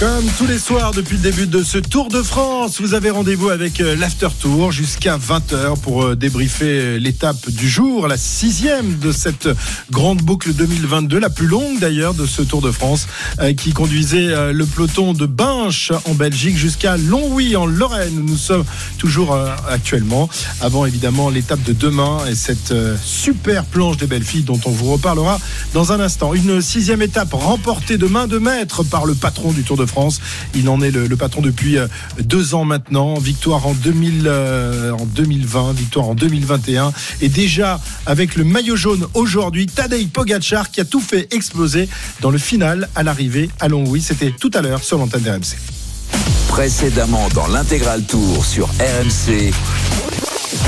Comme tous les soirs depuis le début de ce Tour de France, vous avez rendez-vous avec euh, l'After Tour jusqu'à 20h pour euh, débriefer euh, l'étape du jour, la sixième de cette grande boucle 2022, la plus longue d'ailleurs de ce Tour de France, qui conduisait le peloton de Binche en Belgique jusqu'à Longwy en Lorraine. Nous sommes toujours actuellement, avant évidemment l'étape de demain et cette super planche des belles filles dont on vous reparlera dans un instant. Une sixième étape remportée de main de maître par le patron du Tour de France. Il en est le, patron depuis euh, deux ans maintenant. Victoire en, 2000, euh, 2020, victoire en 2021. Et déjà avec le maillot jaune aujourd'hui, Tadej Pogacar qui a tout fait exploser dans le final à l'arrivée à Longwy. C'était tout à l'heure sur l'antenne RMC. Précédemment dans l'intégral tour sur RMC.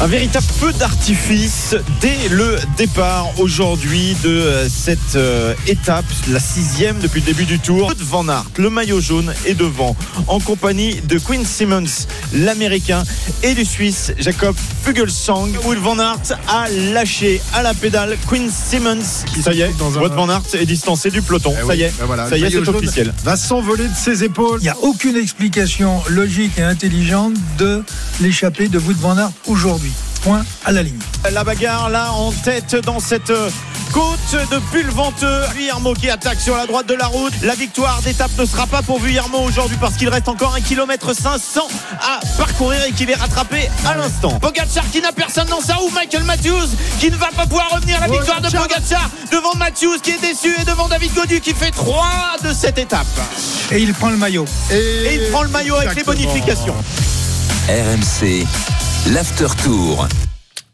Un véritable feu d'artifice dès le départ aujourd'hui de euh, cette euh, étape, la sixième depuis le début du tour. Van Aert, le maillot jaune est devant, en compagnie de Quinn Simmons, l'américain, et du Suisse Jacob Fugelsang. Wout Van Aert a lâché à la pédale Quinn Simmons. Qui, ça y est, Wout Van Aert est distancé du peloton. Eh ça y est, ben ça y est, c'est officiel. Va s'envoler de ses épaules. Il n'y a aucune explication logique et intelligente de l'échappée de Wout Van Aert aujourd'hui point à la ligne. La bagarre là en tête dans cette euh, côte de Pulventeux. Vuillermo qui attaque sur la droite de la route. La victoire d'étape ne sera pas pour Vuillermo aujourd'hui parce qu'il reste encore un km 500 à parcourir et qu'il est rattrapé à l'instant. Pogacar qui n'a personne dans sa roue. Michael Matthews qui ne va pas pouvoir revenir. La victoire de Pogacar devant Matthews qui est déçu et devant David Godu qui fait 3 de cette étape. Et il prend le maillot. Et, il prend le maillot avec les bonifications. RMC l'After Tour.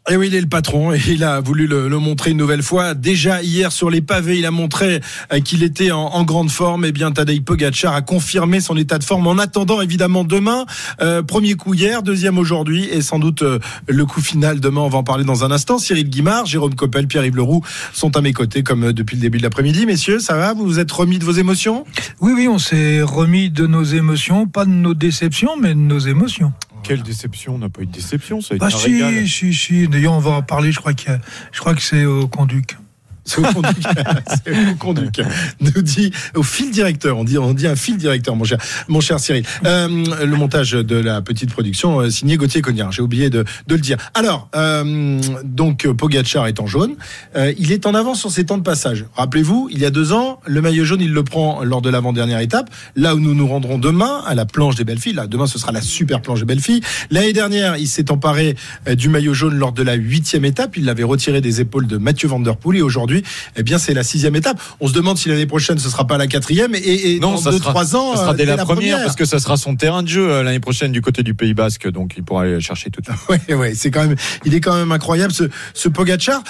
Et oui, il est le patron et il a voulu le, montrer une nouvelle fois. Déjà hier sur les pavés, il a montré euh, qu'il était en, grande forme. Et eh bien, Tadej Pogacar a confirmé son état de forme en attendant évidemment demain. Euh, premier coup hier, deuxième aujourd'hui et sans doute euh, le coup final demain. On va en parler dans un instant. Cyril Guimard, Jérôme Coppel, Pierre-Yves Leroux sont à mes côtés comme depuis le début de l'après-midi. Messieurs, ça va? Vous vous êtes remis de vos émotions? Oui, oui, on s'est remis de nos émotions, pas de nos déceptions, mais de nos émotions. Quelle déception On n'a pas eu de déception, ça a été bah si, si, si. D'ailleurs, on va en parler. Je crois, je crois que c'est au conduc. C'est au conduc. Nous dit au fil directeur. On dit, on dit un fil directeur, mon cher, mon cher Cyril. Euh, le montage de la petite production euh, signé Gauthier Cognard. J'ai oublié de, de, le dire. Alors, euh, donc Pogacar est en jaune. Euh, il est en avance sur ses temps de passage. Rappelez-vous, il y a deux ans, le maillot jaune, il le prend lors de l'avant-dernière étape. Là où nous nous rendrons demain à la planche des belles filles. Là, demain, ce sera la super planche des belles filles. L'année dernière, il s'est emparé du maillot jaune lors de la huitième étape. Il l'avait retiré des épaules de Mathieu Van Der Poel et aujourd'hui eh bien, c'est la sixième étape. On se demande si l'année prochaine ce sera pas la quatrième et, non, dans ça deux, sera, trois ans, ça sera dès la, première, parce que ça sera son terrain de jeu euh, l'année prochaine du côté du Pays Basque, donc il pourra aller chercher tout de suite. Ouais, ouais, c'est quand même, il est quand même incroyable ce, ce Pogacar.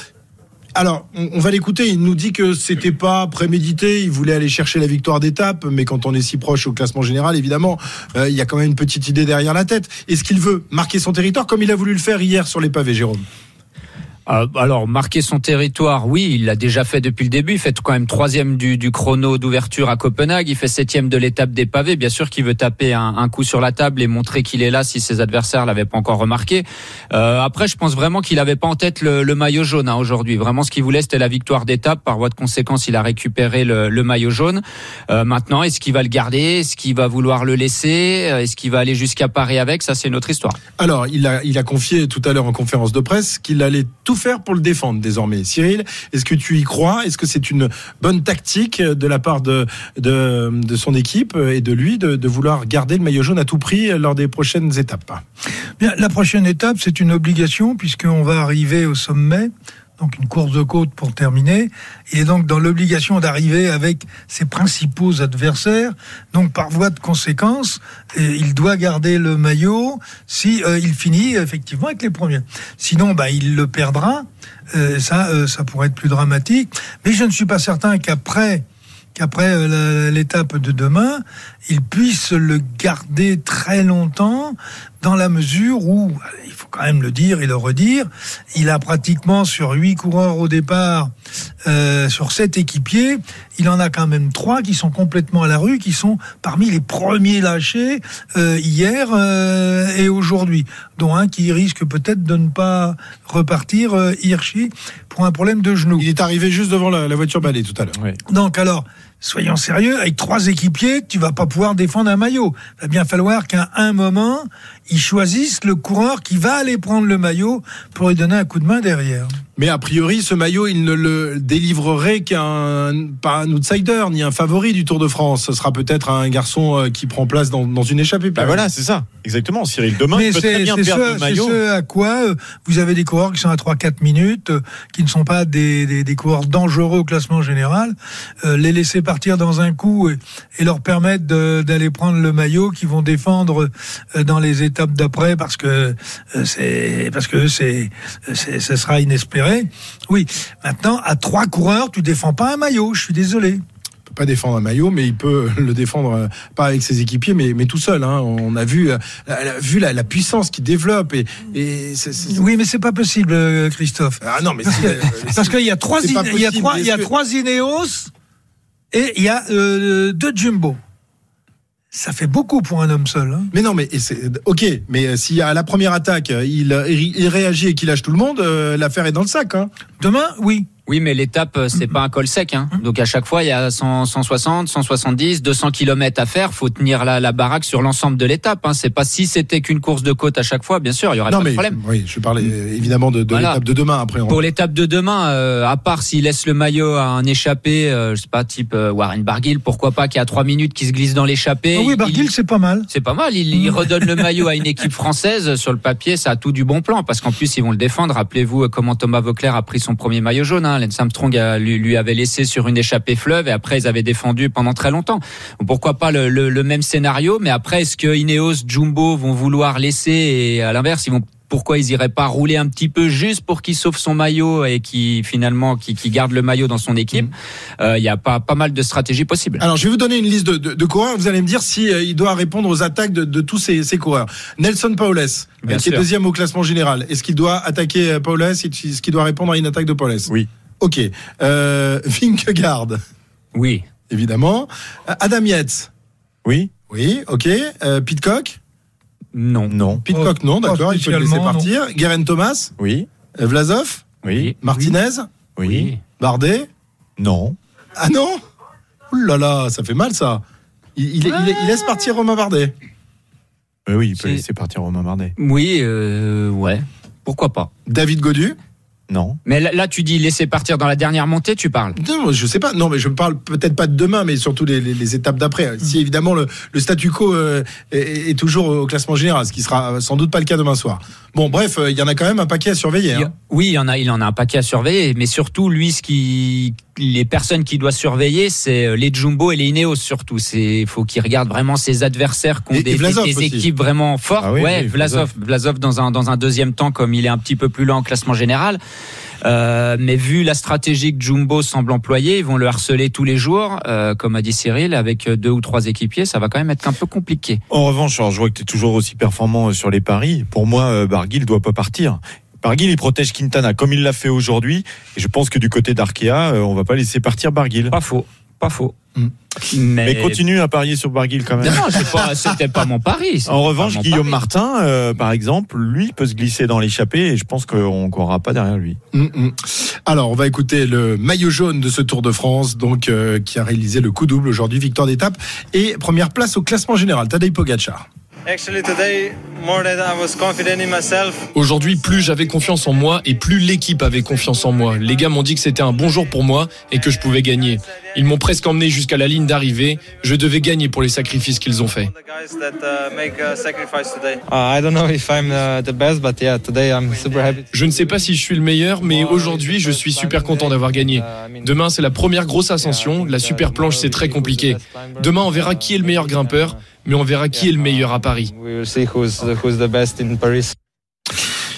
Alors, on, va l'écouter. Il nous dit que c'était pas prémédité. Il voulait aller chercher la victoire d'étape, mais quand on est si proche au classement général, évidemment, euh, il y a quand même une petite idée derrière la tête. Est-ce qu'il veut marquer son territoire comme il a voulu le faire hier sur les pavés, Jérôme? Euh, alors, marquer son territoire, oui, il l'a déjà fait depuis le début. Il fait quand même troisième du, du chrono d'ouverture à Copenhague. Il fait septième de l'étape des pavés. Bien sûr qu'il veut taper un, un, coup sur la table et montrer qu'il est là si ses adversaires l'avaient pas encore remarqué. Euh, après, je pense vraiment qu'il avait pas en tête le, le maillot jaune hein, aujourd'hui. Vraiment, ce qu'il voulait, c'était la victoire d'étape. Par voie de conséquence, il a récupéré le, le maillot jaune. Euh, maintenant, est-ce qu'il va le garder? Est-ce qu'il va vouloir le laisser? Euh, Est-ce qu'il va aller jusqu'à Paris avec? Ça, c'est une autre histoire. Alors, il a, il a confié tout à l'heure en conférence de presse qu'il allait tout faire pour le défendre désormais. Cyril, est-ce que tu y crois? Est-ce que c'est une bonne tactique de la part de, de, son équipe et de lui de, de, vouloir garder le maillot jaune à tout prix lors des prochaines étapes? Bien, la prochaine étape, c'est une obligation puisqu'on va arriver au sommet donc une course de côte pour terminer, il est donc dans l'obligation d'arriver avec ses principaux adversaires. Donc par voie de conséquence, il doit garder le maillot si euh, il finit effectivement avec les premiers. Sinon, bah, il le perdra. Euh, ça, euh, ça pourrait être plus dramatique. Mais je ne suis pas certain qu'après qu'après l'étape de demain, il puisse le garder très longtemps dans la mesure où, il faut quand même le dire et le redire, il a pratiquement sur huit coureurs au départ, euh, sur sept équipiers, il en a quand même trois qui sont complètement à la rue, qui sont parmi les premiers lâchés euh, hier euh, et aujourd'hui, dont un qui risque peut-être de ne pas repartir, Hirschi, pour un problème de genou. Il est arrivé juste devant la, la voiture balai tout à l'heure. Donc alors, soyons sérieux, avec trois équipiers, tu vas pas pouvoir défendre un maillot. Il va bien falloir qu'à un moment, ils choisissent le coureur qui va aller prendre le maillot pour lui donner un coup de main derrière. Mais a priori, ce maillot, il ne le délivrerait qu'un pas un outsider ni un favori du Tour de France. Ce sera peut-être un garçon euh, qui prend place dans, dans une échappée. Bah voilà, c'est ça. Exactement, Cyril. Demain, Mais il peut très c'est bien c'est perdre ce, le c'est maillot. ce à quoi euh, vous avez des coureurs qui sont à 3-4 minutes, euh, qui ne sont pas des, des, des coureurs dangereux au classement général, euh, les laisser partir dans un coup et, et leur permettre d'aller prendre le maillot qui vont défendre dans les étapes d'après parce que euh, c'est parce que c'est ce sera inespéré. Oui, maintenant à trois coureurs, tu défends pas un maillot. Je suis désolé. pas défendre un maillot, mais il peut le défendre euh, pas avec ses équipiers, mais, mais tout seul. Hein. On a vu, euh, la, vu la, la puissance qu'il développe et, Oui, mais c'est pas possible, Christophe. ah non, mais Parce qu'il y a trois, il y a trois, il y a trois Ineos et il y a euh, deux Jumbo. Ça fait beaucoup pour un homme seul. hein. Mais non, mais c'est ok. Mais euh, si à la première attaque euh, il, il, il réagit et qu'il lâche tout le monde, euh, l'affaire est dans le sac. Hein. Demain, oui. Oui, mais l'étape, euh, c'est pas un col sec. Hein. Donc à chaque fois, il y a 100, 160, 170, 200 km à faire. Faut tenir la, la baraque sur l'ensemble de l'étape. Hein. C'est pas si c'était qu'une course de côte à chaque fois, bien sûr, il y aurait non, pas mais de problème. oui, je parlais euh, évidemment de, de Voilà. l'étape de demain. Après, on- Pour l'étape de demain, euh, à part s'il laisse le maillot à un échappé, euh, je sais pas, type euh, Warren Barguil, pourquoi pas, qui a trois minutes, qui se glisse dans l'échappée. Ah oui, il- Barguil, c'est pas mal. C'est pas mal. Il, il redonne le maillot à une équipe française. Sur le papier, ça a tout du bon plan parce qu'en plus, ils vont le défendre. Rappelez-vous comment Thomas Vauclair a pris son premier maillot jaune. Hein. Lance Armstrong lui, lui avait laissé sur une échappée fleuve et après, ils avaient défendu pendant très longtemps. Pourquoi pas le, le- le même scénario Mais après, est-ce que Ineos, Jumbo vont vouloir laisser et à l'inverse, ils vont pourquoi ils iraient pas rouler un petit peu juste pour qu'il sauve son maillot et qui finalement qui, garde le maillot dans son équipe? Euh, Il y a pas pas mal de stratégies possibles. Alors, je vais vous donner une liste de, de, de coureurs. Vous allez me dire si euh, il doit répondre aux attaques de, de tous ces, ces coureurs. Nelson Paules, euh, qui est deuxième au classement général. Est-ce qu'il doit attaquer euh, Paules? Est-ce qu'il doit répondre à une attaque de Paules? Oui. Ok. Euh, Oui. évidemment. Euh, Adam Yates. Oui Oui, ok. Euh, Pitcock. Non. Non. Pitcock, non, d'accord, il peut le laisser spécialement, partir. Guerin Thomas. Oui Euh, Vlasov. Oui Martinez. Oui Bardet. Non. Ah non Ouh là là, ça fait mal ça. Il, il- il- il laisse partir Romain Bardet. Euh, oui, il peut C'est- laisser partir Romain Bardet. Oui, euh, ouais. Pourquoi pas David Godu. Non. Mais là, là, tu dis laisser partir dans la dernière montée, tu parles. Non, je sais pas. Non, mais je parle peut-être pas de demain, mais surtout les, les- les étapes d'après. Si évidemment le, le statu quo euh, est, est toujours au classement général, ce qui sera sans doute pas le cas demain soir. Bon, bref, euh, il y en a quand même un paquet à surveiller. Hein. Oui, il y en a, il en a un paquet à surveiller, mais surtout lui, ce qui, les personnes qu'il doit surveiller, c'est euh, les Jumbo et les Ineos surtout. C'est, faut qu'il regarde vraiment ses adversaires qui ont Et- des, équipes vraiment fortes. Ah oui, ouais, oui, Vlasov, Vlasov dans un dans un deuxième temps, comme il est un petit peu plus lent en classement général. Euh, mais vu la stratégie que Jumbo semble employer, ils vont le harceler tous les jours, euh, comme a dit Cyril, avec deux ou trois équipiers, ça va quand même être un peu compliqué. En revanche, alors, je vois que tu es toujours aussi performant euh, sur les paris. Pour moi, euh, Barguil doit pas partir. Barguil, il protège Quintana comme il l'a fait aujourd'hui. Et je pense que du côté d'Arkea, on va pas laisser partir Barguil. Pas faux, pas faux. Mm. Mais, Mais continue à parier sur Barguil quand même. Non, c'est pas, c'était pas mon pari. En revanche, Guillaume pari. Martin, euh, par exemple, lui peut se glisser dans l'échappée et je pense qu'on ne courra pas derrière lui. Hum, hum. Alors, on va écouter le maillot jaune de ce Tour de France, donc euh, qui a réalisé le coup double aujourd'hui, victoire d'étape et première place au classement général. Tadej Pogacar. Actually, today, more than I was confident in myself. Aujourd'hui, plus j'avais confiance en moi et plus l'équipe avait confiance en moi. Les gars m'ont dit que c'était un bon jour pour moi et que je pouvais gagner. Ils m'ont presque emmené jusqu'à la ligne d'arrivée. Je devais gagner pour les sacrifices qu'ils ont faits. Uh. Uh, I don't know if I'm uh, the best, but yeah, today I'm super happy. Je ne sais pas si je suis le meilleur, mais aujourd'hui, je suis super content d'avoir gagné. Demain, c'est la première grosse ascension. La super planche, c'est très compliqué. Demain, on verra qui est le meilleur grimpeur, mais on verra qui est le meilleur à Paris.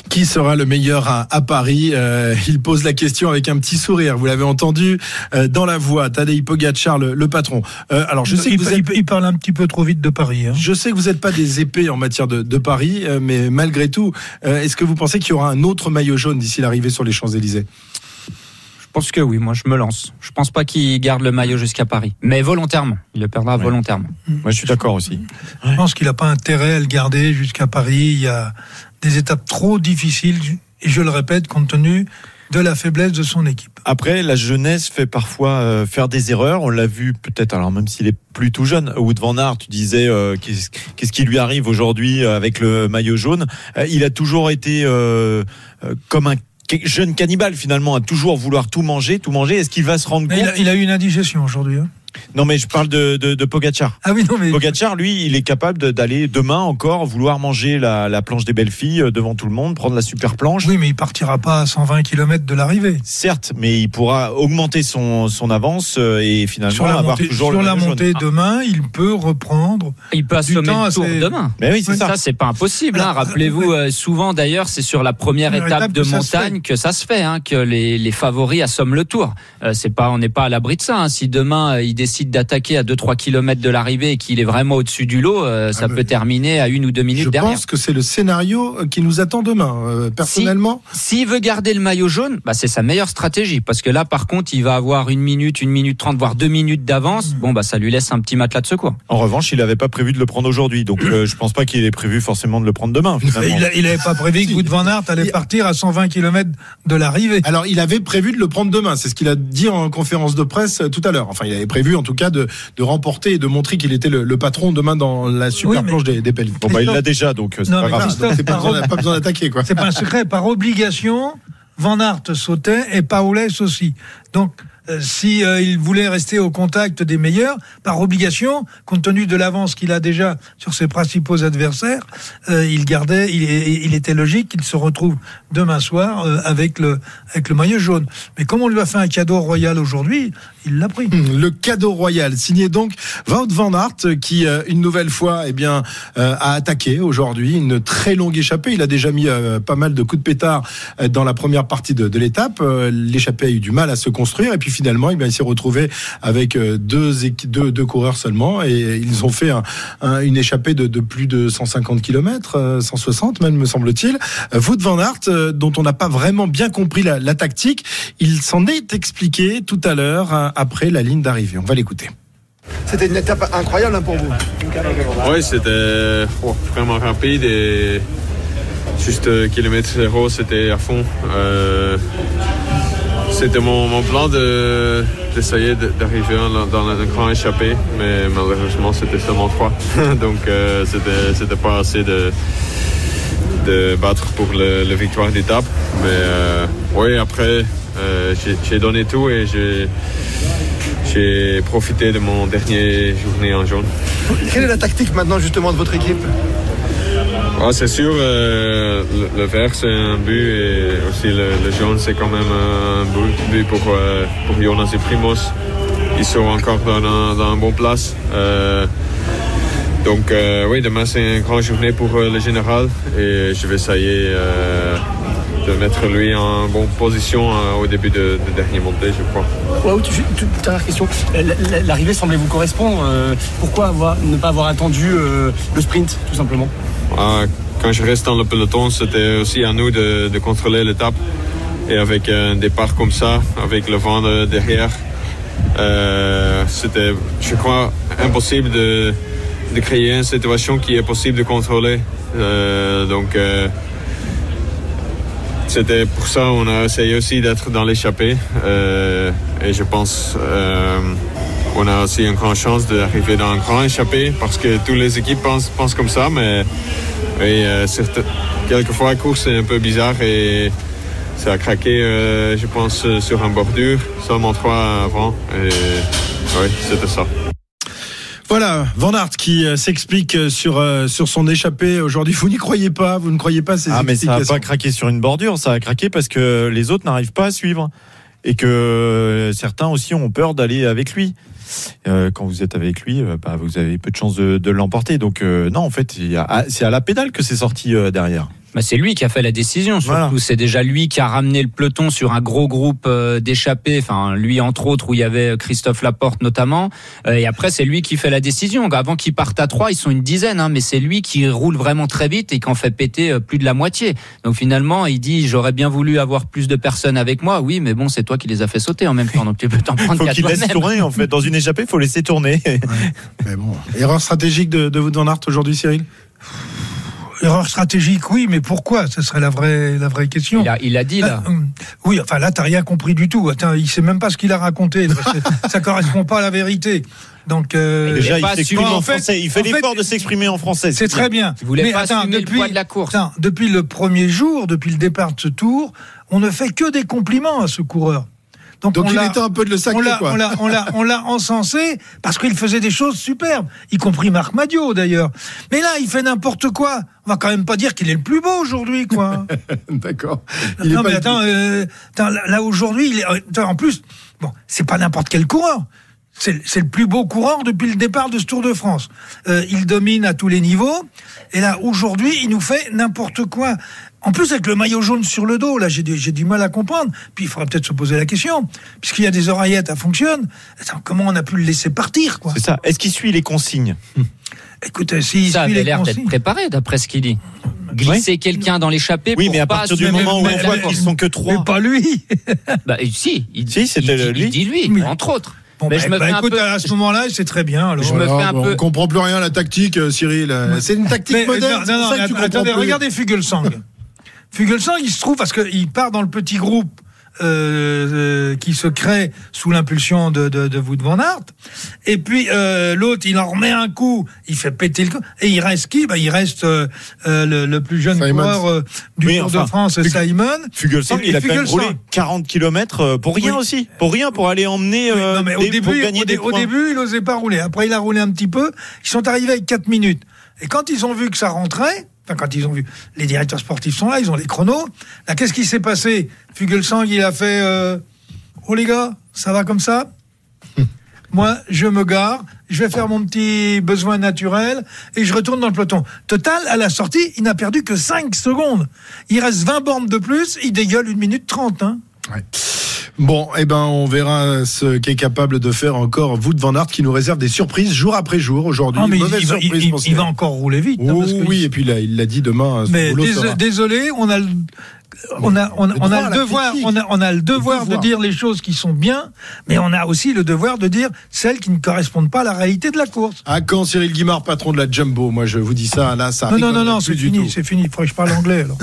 Qui sera le meilleur à, à Paris Euh, Il pose la question avec un petit sourire. Vous l'avez entendu euh, dans la voix. Tadej Pogacar, le, le patron. Euh, alors je sais il, que vous il- êtes, il parle un petit peu trop vite de Paris. hein. je sais que vous n'êtes pas des épées en matière de, de Paris, euh, mais malgré tout, euh, est-ce que vous pensez qu'il y aura un autre maillot jaune d'ici l'arrivée sur les Champs Élysées pense que oui, moi je me lance. Je pense pas qu'il garde le maillot jusqu'à Paris, mais volontairement. Il le perdra Ouais. volontairement. Moi, je suis d'accord aussi. Je pense qu'il n'a pas intérêt à le garder jusqu'à Paris. Il y a des étapes trop difficiles, et je le répète, compte tenu de la faiblesse de son équipe. Après, la jeunesse fait parfois euh, faire des erreurs. On l'a vu peut-être, alors même s'il est plus tout jeune. Wood van Aert, tu disais, euh, qu'est-ce qui lui arrive aujourd'hui euh, avec le maillot jaune Euh, Il a toujours été euh, euh, comme un jeune cannibale finalement, à toujours vouloir tout manger, tout manger. Est-ce qu'il va se rendre Mais compte il, a, il a eu une indigestion aujourd'hui. hein. Non, mais je parle de, de, de Pogacar. Ah oui, non, mais. Pogacar, lui, il est capable de- d'aller demain encore vouloir manger la, la planche des belles filles euh, devant tout le monde, prendre la super planche. Oui, mais il partira pas à 120 km de l'arrivée. Certes, mais il pourra augmenter son, son avance euh, et finalement Sur la avoir montée, toujours sur le la montée jaune. demain, il peut reprendre. Il peut assommer temps le tour assez- demain. Mais oui, c'est Oui, ça. Ça, c'est pas impossible. Hein. Rappelez-vous, euh, souvent d'ailleurs, c'est sur la première étape, étape de que ça se montagne que ça se fait, hein, que les, les favoris assomment le tour. Euh, c'est pas, on n'est pas à l'abri de ça. hein. Si demain euh, il décide d'attaquer à 2-3 km de l'arrivée et qu'il est vraiment au-dessus du lot, euh, ça Ah, peut mais- terminer à une ou deux minutes Je derrière. pense que c'est le scénario euh, qui nous attend demain. Euh, personnellement, S'il veut garder le maillot jaune, bah c'est sa meilleure stratégie. Parce que là, par contre, il va avoir une minute, une minute trente, voire deux minutes d'avance. Bon, bah ça lui laisse un petit matelas de secours. En revanche, il n'avait pas prévu de le prendre aujourd'hui, donc euh, je pense pas qu'il ait prévu forcément de le prendre demain. Finalement. il n'avait pas prévu que Wood van Aert allait Il- partir à 120 km de l'arrivée. Alors, il avait prévu de le prendre demain. C'est ce qu'il a dit en conférence de presse tout à l'heure. Enfin, il avait prévu, en tout cas, de, de remporter et de montrer qu'il était le, le patron demain dans la super Oui, mais- planche des, des. Bon, bah, il l'a déjà, donc euh, c'est pas grave. C'est pas besoin, pas besoin d'attaquer, quoi. C'est pas un secret. Par obligation, Van Aert sautait et Paulès aussi. Donc, euh, si euh, il voulait rester au contact des meilleurs, par obligation, compte tenu de l'avance qu'il a déjà sur ses principaux adversaires, euh, il gardait, il, était logique qu'il se retrouve demain soir euh, avec le maillot jaune. Mais comme on lui a fait un cadeau royal aujourd'hui, il l'a pris. Le cadeau royal, signé donc Wout van Aert, qui une nouvelle fois, eh bien, a attaqué aujourd'hui une très longue échappée. Il a déjà mis pas mal de coups de pétard dans la première partie de, de l'étape. L'échappée a eu du mal à se construire et puis finalement, eh bien, il s'est retrouvé avec euh, deux, équi- deux, deux coureurs seulement et ils ont fait un- un- une échappée de, de plus de 150 km, 160 même me semble-t-il. Euh, Wout van Aert, euh, dont on n'a pas vraiment bien compris la, la tactique, il s'en est expliqué tout à l'heure hein, après la ligne d'arrivée. On va l'écouter. C'était une étape incroyable hein, pour vous. Oui, c'était oh, vraiment rapide et juste kilomètre zéro, c'était à fond. Euh, c'était mon, mon plan de- d'essayer de, d'arriver dans, un grand échappé, mais malheureusement c'était seulement trois. Donc euh, c'était, pas assez de, de battre pour le, la victoire d'étape. Mais euh, oui, après euh, j'ai, donné tout et j'ai, j'ai profité de mon dernier journée en jaune. Quelle est la tactique maintenant justement de votre équipe? Ah, c'est sûr, euh, le, le vert c'est un but et aussi le, le jaune c'est quand même un but, pour, euh, pour Jonas et Primos. Ils sont encore dans un, dans un bon place. Euh, donc euh, oui, demain c'est une grande journée pour euh, le général et je vais essayer de mettre lui en bonne position au début de, de dernière montée, je crois. Waouh, tu- tu- dernière question. La- la- L'arrivée semblait vous correspondre. pourquoi avoir- ne pas avoir attendu le sprint, tout simplement? Ah, quand je reste dans le peloton, c'était aussi à nous de, de contrôler l'étape. Et avec un départ comme ça, avec le vent de- derrière, euh, c'était, je crois, impossible de, de créer une situation qui est possible de contrôler. Euh, donc, euh, c'était pour ça qu'on a essayé aussi d'être dans l'échappée. Euh, et je pense euh, on a aussi une grande chance d'arriver dans un grand échappé parce que toutes les équipes pensent, pensent comme ça. Mais oui, euh, certes- quelquefois, la course est un peu bizarre et ça a craqué, euh, je pense, sur un bordure, seulement trois avant. Et oui, c'était ça. Voilà, Van Aert qui euh, s'explique euh, sur, sur son échappée aujourd'hui. Vous n'y croyez pas, vous ne croyez pas ces Ah, mais ça n'a pas craqué sur une bordure, ça a craqué parce que les autres n'arrivent pas à suivre. Et que certains aussi ont peur d'aller avec lui. Euh, quand vous êtes avec lui, euh, bah, vous avez peu de chances de, de l'emporter. Donc, euh, non, en fait, ah, c'est à la pédale que c'est sorti derrière. Bah, c'est lui qui a fait la décision. Surtout, Voilà. c'est déjà lui qui a ramené le peloton sur un gros groupe euh, d'échappés. Enfin, lui entre autres, où il y avait Christophe Laporte notamment. Euh, et après, c'est lui qui fait la décision. Avant qu'ils partent à trois, ils sont une dizaine, hein, mais c'est lui qui roule vraiment très vite et qui en fait péter euh, plus de la moitié. Donc finalement, il dit j'aurais bien voulu avoir plus de personnes avec moi. Oui, mais bon, c'est toi qui les as fait sauter en même temps. Donc tu peux t'en prendre Faut qu'à qu'il laisse toi-même. tourner en fait. Dans une échappée, il faut laisser tourner. Mais bon. Erreur stratégique de, de Wout van Aert aujourd'hui, Cyril? Erreur stratégique, oui, mais pourquoi? Ce serait la vraie, la vraie question. Il a, il a dit là. Ah, hum. oui, enfin là, t'as rien compris du tout. Attends, il sait même pas ce qu'il a raconté. ça correspond pas à la vérité. Donc, euh, Déjà, il s'exprime en En fait- français. Il fait l'effort de s'exprimer en français. c'est très bien. Il voulait Mais pas attends, le poids de la course. attends, depuis le premier jour, depuis le départ de ce tour, on ne fait que des compliments à ce coureur. Donc on il l'a- était un peu de le on sacrer, l'a, quoi. on l'a, on l'a, on l'a encensé parce qu'il faisait des choses superbes, y compris Marc Madio d'ailleurs. Mais là, il fait n'importe quoi. On va quand même pas dire qu'il est le plus beau aujourd'hui, quoi. D'accord. Non, mais attends, euh, attends, là, aujourd'hui, il est- euh, en plus, bon, c'est pas n'importe quel coureur. C'est c'est le plus beau coureur depuis le départ de ce Tour de France. Euh, il domine à tous les niveaux. Et là, aujourd'hui, il nous fait n'importe quoi. En plus, avec le maillot jaune sur le dos, là, j'ai du, j'ai du mal à comprendre. Puis, il faudra peut-être se poser la question. Puisqu'il y a des oreillettes, ça fonctionne. Attends, comment on a pu le laisser partir, quoi C'est ça. Est-ce qu'il suit les consignes Écoute, euh, s'il Ça suit avait les l'air d'être préparé d'après ce qu'il dit. Glisser quelqu'un dans l'échappée Oui, pour mais à pas partir du moment où on voit qu'ils sont que Mais trois. pas lui Bah, si, il, Si, c'était il- lui. Il dit lui, Oui. entre autres. Bon, Mais bah, je me bah, fais un écoute, peu- à ce moment-là, c'est très bien. Alors. Je me Voilà, fais un bon, peu- On comprend plus rien à la tactique, euh, Cyril. C'est une tactique Mais, moderne. non, non, pour ça mais que tu att- comprends attendez, plus. regardez Fugelsang. Fugelsang, il se trouve parce qu'il part dans le petit groupe euh, euh, qui se crée sous l'impulsion de, de, de Wout van Aert. Et puis euh, l'autre, il en remet un coup, il fait péter le coup. Et il reste qui? Bah, Il reste euh, euh, le, le plus jeune Simons. coureur euh, du Oui, Tour enfin, de France, Fug- Simon. Fugelsang, il a quand même roulé 40 km pour rien Oui. aussi. Pour rien, pour aller emmener. Oui, euh, non, mais au des- pour début, gagner au, des au début, il n'osait pas rouler. Après, il a roulé un petit peu. Ils sont arrivés avec 4 minutes. Et quand ils ont vu que ça rentrait, enfin, quand ils ont vu, les directeurs sportifs sont là, ils ont les chronos. Là, qu'est-ce qui s'est passé Fugelsang, il a fait euh, Oh les gars, ça va comme ça Moi, je me gare, je vais faire mon petit besoin naturel et je retourne dans le peloton. Total, à la sortie, il n'a perdu que 5 secondes. Il reste 20 bornes de plus, il dégueule une minute 30. Hein. Bon, eh ben, on verra ce qu'est capable de faire encore Wout van Aert qui nous réserve des surprises jour après jour aujourd'hui. Ah, il, va, il- il- va encore rouler vite. hein, parce que- oui, et puis là, il l'a dit demain. Mais dés- désolé, on a le, on a, on, a le devoir, on a, on a le devoir de devoir. dire les choses qui sont bien, mais on a aussi le devoir de dire celles qui ne correspondent pas à la réalité de la course. À quand Cyril Guimard, patron de la Jumbo Moi, je vous dis ça, là, ça Non, non, non, non, c'est fini, c'est fini. Il faudrait que je parle anglais alors.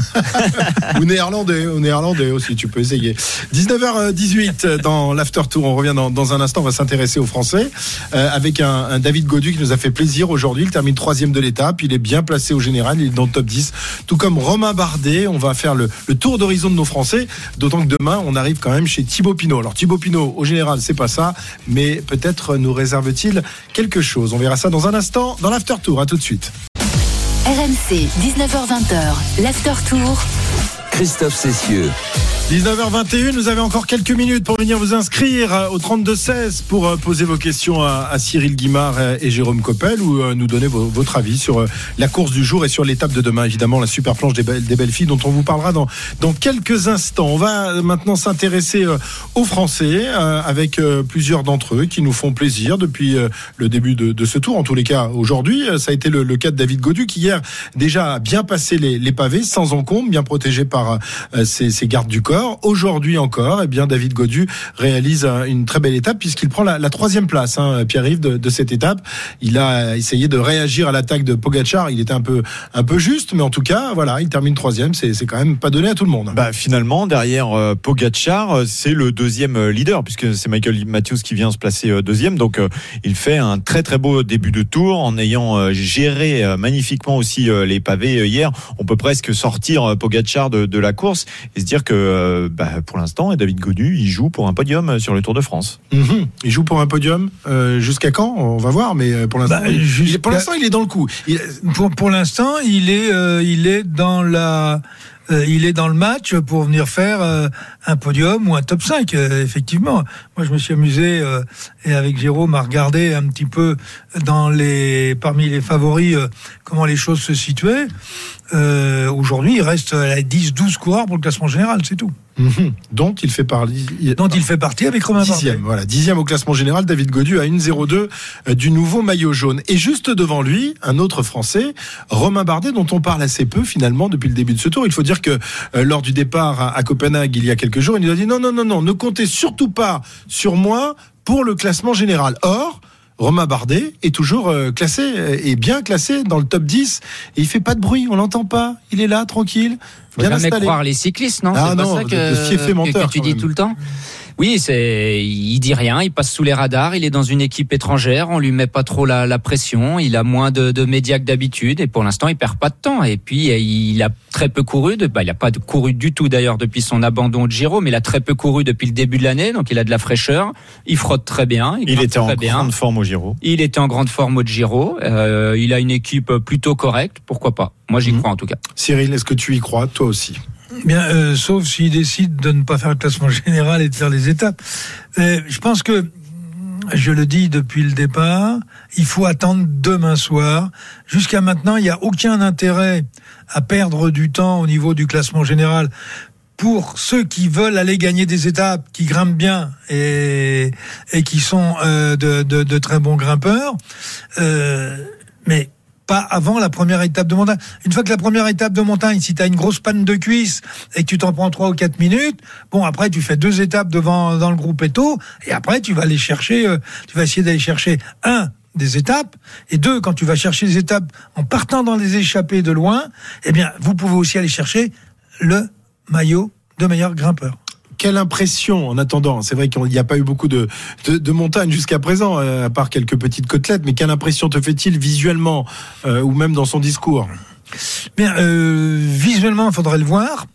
ou néerlandais, ou néerlandais aussi, tu peux essayer. 19h18 dans l'After Tour, on revient dans, dans un instant, on va s'intéresser aux Français euh, avec un, un David Godu qui nous a fait plaisir aujourd'hui. Il termine troisième de l'étape, il est bien placé au général, il est dans le top 10, tout comme Romain Bardet. On va faire le, le tour d'horizon de nos Français, d'autant que demain on arrive quand même chez Thibaut Pinot. Alors Thibaut Pinot, au général, c'est pas ça, mais peut-être nous réserve-t-il quelque chose. On verra ça dans un instant dans l'After Tour. À tout de suite. RMC, 19h20, l'After Tour. Christophe Cessieux. 19h21, vous avez encore quelques minutes pour venir vous inscrire euh, au 32-16 pour euh, poser vos questions à, Cyril Guimard euh, et Jérôme Coppel ou nous donner votre avis sur la course du jour et sur l'étape de demain. Évidemment, la super planche des, belles- filles dont on vous parlera dans, quelques instants. On va maintenant s'intéresser aux Français avec plusieurs d'entre eux qui nous font plaisir depuis le début de, ce tour. En tous les cas, aujourd'hui, ça a été le, cas de David Godu qui hier déjà a bien passé les, pavés sans encombre, bien protégé par ses, ses gardes du corps. Aujourd'hui encore, eh bien David Godu réalise une très belle étape puisqu'il prend la, la troisième place, hein, Pierre-Yves, de, de cette étape. Il a essayé de réagir à l'attaque de Pogachar. Il était un peu, un peu juste, mais en tout cas, voilà, il termine troisième. C'est, quand même pas donné à tout le monde. Bah, finalement, derrière euh, Pogacar, euh, c'est le deuxième euh, leader, puisque c'est Michael Matthews qui vient se placer euh, deuxième. Donc, euh, il fait un très très beau début de tour en ayant euh, géré magnifiquement aussi les pavés hier. On peut presque sortir Pogacar de, de la course et se dire que euh, bah, pour l'instant, David Godu, il joue pour un podium sur le Tour de France. Mhm. Il joue pour un podium. Euh, jusqu'à quand? On va voir, mais euh, pour l'instant, Bah, il- pour l'instant, il est dans le coup. Il- Pour, pour l'instant, il est, euh, il est dans la euh, il est dans le match pour venir faire euh, un podium ou un top 5, euh, effectivement. Moi, je me suis amusé, euh, et avec Jérôme, à regarder un petit peu dans les, parmi les favoris euh, comment les choses se situaient. Aujourd'hui, il reste à 10-12 coureurs pour le classement général, c'est tout. Mhm. Dont il fait partie. Dont il fait partie avec Romain Bardet. Dixième, voilà, dixième au classement général, David Godu à 1,02 euh, du nouveau maillot jaune. Et juste devant lui, un autre Français, Romain Bardet, dont on parle assez peu finalement depuis le début de ce tour. Il faut dire que euh, lors du départ à, à Copenhague il y a quelques jours, il nous a dit non, non, non, non, ne comptez surtout pas sur moi pour le classement général. Or, Romain Bardet est toujours euh, classé euh, et bien classé dans le top 10 et il fait pas de bruit, on l'entend pas, il est là tranquille, Faut bien jamais installé. croire les cyclistes, non Ah C'est pas non, ça que, que- que tu dis tout le temps. Oui, c'est, il dit rien, il passe sous les radars, il est dans une équipe étrangère, on lui met pas trop la, la pression, il a moins de, de médias que d'habitude et pour l'instant il perd pas de temps. Et puis il a très peu couru, de, bah, il a pas de- couru du tout d'ailleurs depuis son abandon de Giro, mais il a très peu couru depuis le début de l'année, donc il a de la fraîcheur, il frotte très bien, il, Il était en bien. grande forme au Giro. Il était en grande forme au Giro. Euh, il a une équipe plutôt correcte. Pourquoi pas Moi, j'y Mhm. crois en tout cas. Cyril, est-ce que tu y crois, toi aussi? Bien, euh, sauf s'il décide de ne pas faire le classement général et de faire les étapes. Euh, je pense que, je le dis depuis le départ, il faut attendre demain soir. Jusqu'à maintenant, il n'y a aucun intérêt à perdre du temps au niveau du classement général. Pour ceux qui veulent aller gagner des étapes, qui grimpent bien et, et qui sont euh, de, de, de très bons grimpeurs, euh, mais pas avant la première étape de montagne. Une fois que la première étape de montagne, si tu as une grosse panne de cuisse et que tu t'en prends trois ou quatre minutes, bon après tu fais deux étapes devant dans le groupe Eto et après tu vas aller chercher, euh, tu vas essayer d'aller chercher un des étapes et deux quand tu vas chercher les étapes en partant dans les échappées de loin, eh bien vous pouvez aussi aller chercher le maillot de meilleur grimpeur. Quelle impression en attendant C'est vrai qu'il n'y a pas eu beaucoup de, de, montagnes jusqu'à présent, euh, à part quelques petites côtelettes, mais quelle impression te fait-il visuellement euh, ou même dans son discours? Bien, euh, visuellement, il faudrait le voir.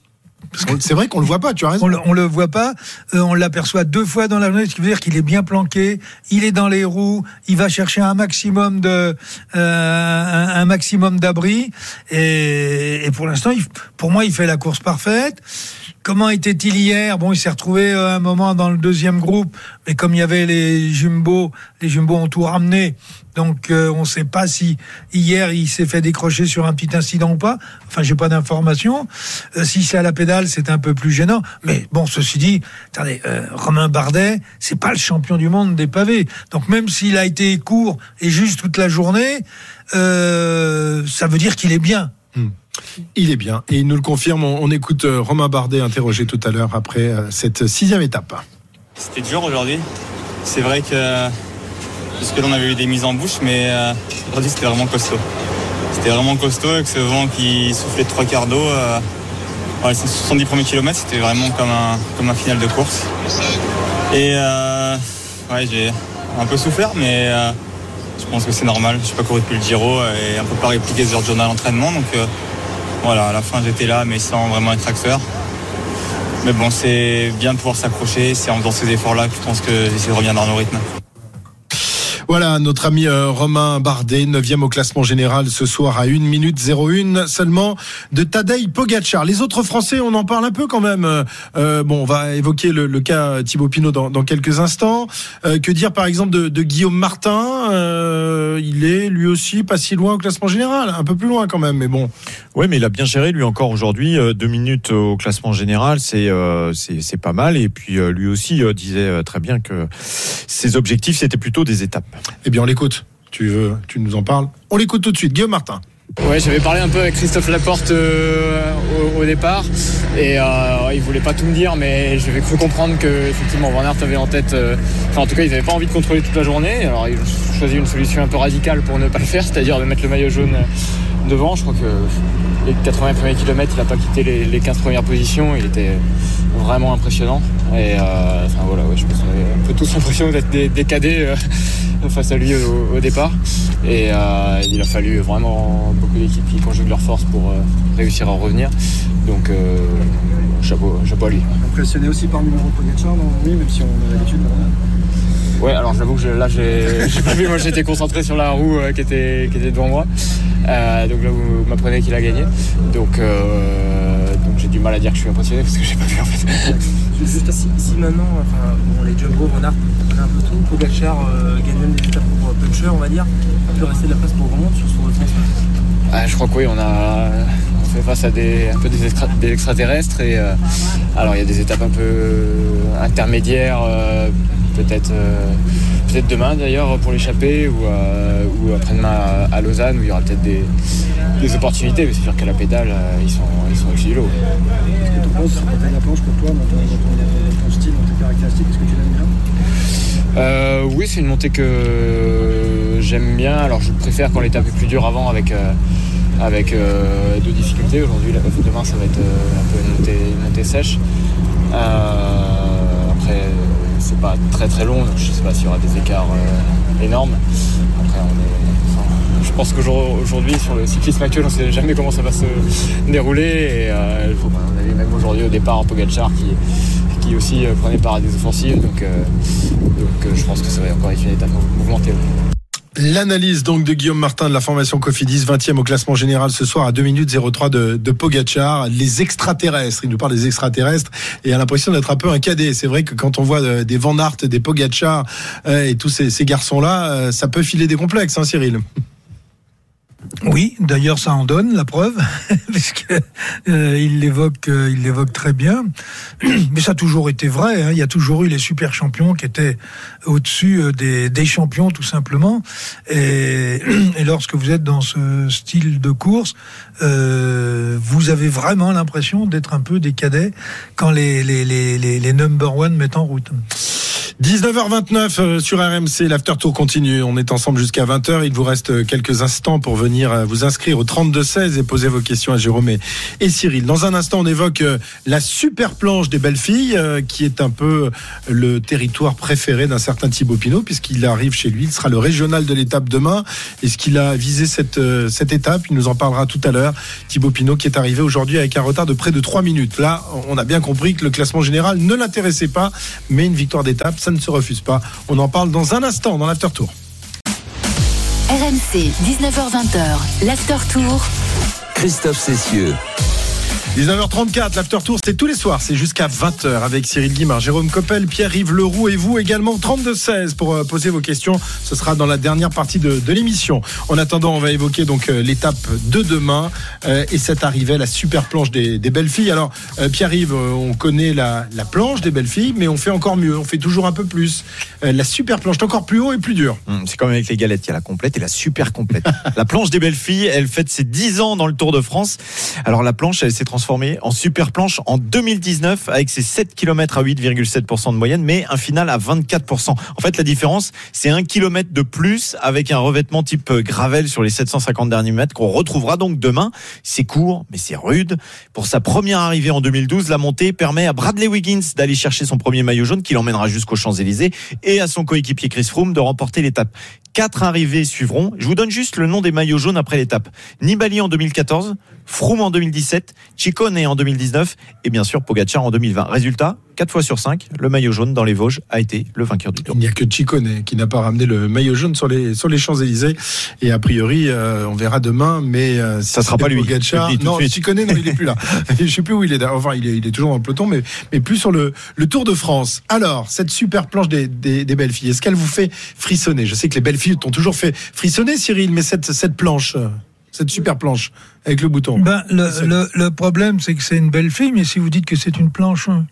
C'est vrai qu'on le voit pas, tu as raison. On le, on le voit pas. Euh, on l'aperçoit deux fois dans la journée, ce qui veut dire qu'il est bien planqué. Il est dans les roues. Il va chercher un maximum de, euh, un, maximum d'abri. Et, et pour l'instant, pour moi, il fait la course parfaite. Comment était-il hier? Bon, il s'est retrouvé euh, un moment dans le deuxième groupe, mais comme il y avait les Jumbo, les Jumbo ont tout ramené. Donc, euh, on ne sait pas si hier il s'est fait décrocher sur un petit incident ou pas. Enfin, j'ai pas d'informations. Euh, si c'est à la pédale, c'est un peu plus gênant. Mais bon, ceci dit, attendez, euh, Romain Bardet, c'est pas le champion du monde des pavés. Donc, même s'il a été court et juste toute la journée, euh, ça veut dire qu'il est bien. Il est bien et il nous le confirme. On, on écoute euh, Romain Bardet interrogé tout à l'heure après euh, cette sixième étape. C'était dur aujourd'hui. C'est vrai que jusque-là, on avait eu des mises en bouche, mais euh, aujourd'hui, c'était vraiment costaud. C'était vraiment costaud avec ce vent qui soufflait trois quarts d'eau. Euh, ces 70 premiers kilomètres, c'était vraiment comme un, comme un final de course. Et euh, ouais, j'ai un peu souffert, mais euh, je pense que c'est normal. Je n'ai pas couru depuis le Giro et un peu pas répliqué ce genre de journal d'entraînement. Donc euh, voilà, à la fin, j'étais là, mais sans vraiment être acteur. Mais bon, c'est bien de pouvoir s'accrocher. C'est en faisant ces efforts-là que je pense que j'essaie de revenir dans nos rythmes. Voilà, notre ami euh, Romain Bardet, 9 au classement général ce soir à 1 minute 01 seulement de Tadej Pogacar. Les autres Français, on en parle un peu quand même. Euh, euh, bon, on va évoquer le, cas Thibaut Pinot dans, quelques instants. Que dire par exemple de, Guillaume Martin Il est lui aussi pas si loin au classement général, un peu plus loin quand même, mais bon. Oui, mais il a bien géré lui encore aujourd'hui. deux minutes au classement général, c'est c'est pas mal. Et puis lui aussi disait très bien que ses objectifs c'était plutôt des étapes. Eh bien, on l'écoute. Tu veux, tu nous en parles On l'écoute tout de suite. Guillaume Martin. Ouais, j'avais parlé un peu avec Christophe Laporte euh, au, départ et euh, il voulait pas tout me dire, mais j'avais cru comprendre que effectivement Van avait en tête, euh, enfin en tout cas ils n'avaient pas envie de contrôler toute la journée. Alors ils ont choisi une solution un peu radicale pour ne pas le faire, c'est-à-dire de mettre le maillot jaune devant. Je crois que les 80 premiers kilomètres, il n'a pas quitté les, les 15 premières positions. Il était vraiment impressionnant. Et euh, enfin voilà, ouais, je pense qu'on avait un peu tous l'impression d'être des, euh, face à lui au, départ. Et euh, il a fallu vraiment beaucoup d'équipes qui conjuguent leurs forces pour réussir à revenir. Donc chapeau, à lui. Impressionné aussi par numéro de Pogacar, Oui, même si on a l'habitude. Ouais, alors j'avoue que je- là, j'ai pas vu. Moi, j'étais concentré sur la roue euh, qui, était, qui était devant moi. Euh, donc là, vous m'apprenez qu'il a gagné. Donc, euh, donc j'ai du mal à dire que je suis impressionné parce que j'ai pas vu en fait. Juste si, si maintenant, enfin, bon, les Jumbo, on a un peu tout. Pogacar gagne même des étapes pour Puncher, on va dire. Il peut rester de la place pour Romonde sur France. Ah, je crois que oui, on a on fait face à des, un peu des, extra- des extraterrestres et euh, alors il y a des étapes un peu intermédiaires, euh, peut-être euh, peut-être demain d'ailleurs pour l'échapper ou, euh, ou après-demain à, à Lausanne où il y aura peut-être des, des opportunités, mais c'est sûr qu'à la pédale euh, ils sont ils sont au-dessus du lot. Qu'est-ce que tu penses sur la de planche pour toi, dans ton, dans style, dans tes caractéristiques Est-ce que tu l'aimes bien? Euh, oui, c'est une montée que j'aime bien. Alors, je préfère quand l'étape est plus dure avant avec, euh, avec euh, deux difficultés. Aujourd'hui, la- demain, ça va être euh, un peu une montée, une montée sèche. Euh, après, c'est pas très très long, donc je sais pas s'il y aura des écarts euh, énormes. Après, on est- enfin, je pense qu'aujourd'hui, sur le cyclisme actuel, on sait jamais comment ça va se dérouler. Et euh, on avait même aujourd'hui au départ Pogacar qui, qui aussi euh, prenait part à des offensives. Donc, euh, donc euh, je pense que ça va encore être une étape mou- mouvementée. L'analyse donc de Guillaume Martin de la formation Cofidis, 20e au classement général ce soir à 2 minutes 03 de, de Pogachar. Les extraterrestres, il nous parle des extraterrestres et a l'impression d'être un peu un cadet. C'est vrai que quand on voit euh, des Van Aert, des Pogachar euh, et tous ces, ces garçons-là, euh, ça peut filer des complexes, hein, Cyril Oui, d'ailleurs ça en donne la preuve, puisque euh, l'évoque, euh, il l'évoque très bien. Mais ça a toujours été vrai. hein. Il y a toujours eu les super champions qui étaient au-dessus euh, des, des champions tout simplement. Et, et lorsque vous êtes dans ce style de course, euh, vous avez vraiment l'impression d'être un peu des cadets quand les les les les, les number one mettent en route. 19h29 euh, sur RMC, l'after tour continue. On est ensemble jusqu'à 20h. Il vous reste euh, quelques instants pour venir euh, vous inscrire au 32-16 et poser vos questions à Jérôme et, Cyril. Dans un instant, on évoque la super planche des belles filles, qui est un peu le territoire préféré d'un certain Thibaut Pinot, puisqu'il arrive chez lui. Il sera le régional de l'étape demain. Est-ce qu'il a visé cette, cette étape Il nous en parlera tout à l'heure. Thibaut Pinot qui est arrivé aujourd'hui avec un retard de près de 3 minutes. Là, on a bien compris que le classement général ne l'intéressait pas, mais une victoire d'étape, ça ne se refuse pas. On en parle dans un instant dans l'after tour. RMC, 19h20h, l'after tour. Christophe Cessieux. 19h34, l'after tour, c'est tous les soirs, c'est jusqu'à 20h avec Cyril Guimard, Jérôme Coppel, Pierre-Yves Leroux et vous également 32-16 pour euh, poser vos questions. Ce sera dans la dernière partie de, de l'émission. En attendant, on va évoquer donc euh, l'étape de demain euh, et cette arrivée, la super planche des, des belles filles. Alors, euh, Pierre-Yves, on connaît la, la planche des belles filles, mais on fait encore mieux, on fait toujours un peu plus. Euh, la super planche, est encore plus haut et plus dur. Hum, C'est comme avec les galettes, il y a la complète et la super complète. la planche des belles filles, elle fête ses 10 ans dans le Tour de France. Alors la planche, elle s'est transformée en super planche en 2019 avec ses 7 km à 8,7% de moyenne, mais un final à 24%. En fait, la différence, c'est un kilomètre de plus avec un revêtement type gravel sur les 750 derniers mètres qu'on retrouvera donc demain. C'est court, mais c'est rude. Pour sa première arrivée en 2012, la montée permet à Bradley Wiggins d'aller chercher son premier maillot jaune qui l'emmènera jusqu'aux Champs-Élysées et à son coéquipier Chris Froome de remporter l'étape. Quatre arrivées suivront. Je vous donne juste le nom des maillots jaunes après l'étape. Nibali en 2014, Froome en 2017, Ciccone en 2019 et bien sûr Pogacar en 2020. Résultat, 4 fois sur 5, le maillot jaune dans les Vosges a été le vainqueur du Tour. Il n'y a que Chicone qui n'a pas ramené le maillot jaune sur les, sur les Champs-Élysées. Et a priori, euh, on verra demain, mais euh, si Ça sera c'était pas lui. Non. Chicone, non, il est plus là. Je sais plus où il est. Enfin, il est, il est toujours dans le peloton, mais, mais plus sur le, le Tour de France. Alors, cette super planche des, des, des belles filles, est-ce qu'elle vous fait frissonner? Je sais que les belles filles t'ont toujours fait frissonner, Cyril, mais cette, cette planche, euh, cette super planche avec le bouton. Ben, le, le, le problème, c'est que c'est une belle fille, mais si vous dites que c'est une planche, hein,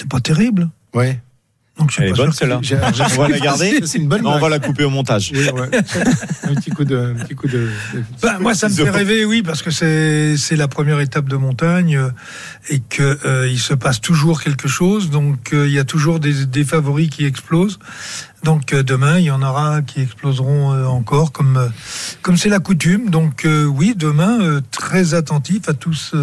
c'est pas terrible. Ouais. Donc, je suis Elle est pas bonne celle-là. On va la garder. C'est une bonne Non, on va la couper au montage. Oui, ouais. un petit coup de, un petit coup de. de- Ben, moi, ça me fait rêver, oui, parce que c'est la première étape de montagne euh, et que euh, il se passe toujours quelque chose. Donc, euh, il y a toujours des, des favoris qui explosent. Donc, euh, demain, il y en aura qui exploseront euh, encore, comme euh, comme c'est la coutume. Donc, euh, oui, demain, euh, très attentif à tous.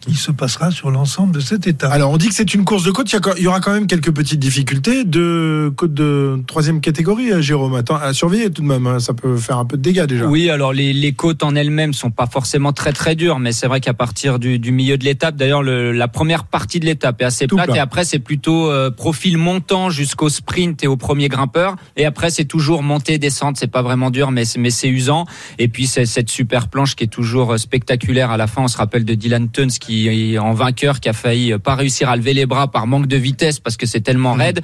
Qui se passera sur l'ensemble de cette étape. Alors, on dit que c'est une course de côte. Il y Il aura quand même quelques petites difficultés de côte de troisième catégorie, euh, Jérôme. Attends, à surveiller tout de même. hein. Ça peut faire un peu de dégâts déjà. Oui, alors les, les côtes en elles-mêmes sont pas forcément très très dures, mais c'est vrai qu'à partir du, du milieu de l'étape, d'ailleurs le- la première partie de l'étape est assez Tout plate plat. et après c'est plutôt euh, profil montant jusqu'au sprint et au premier grimpeur et après c'est toujours montée descente, c'est pas vraiment dur mais c'est- mais c'est usant et puis c'est cette super planche qui est toujours euh, spectaculaire à la fin, on se rappelle de Dylan Tuns qui est en vainqueur qui a failli euh, pas réussir à lever les bras par manque de vitesse parce que c'est tellement Mmh. raide.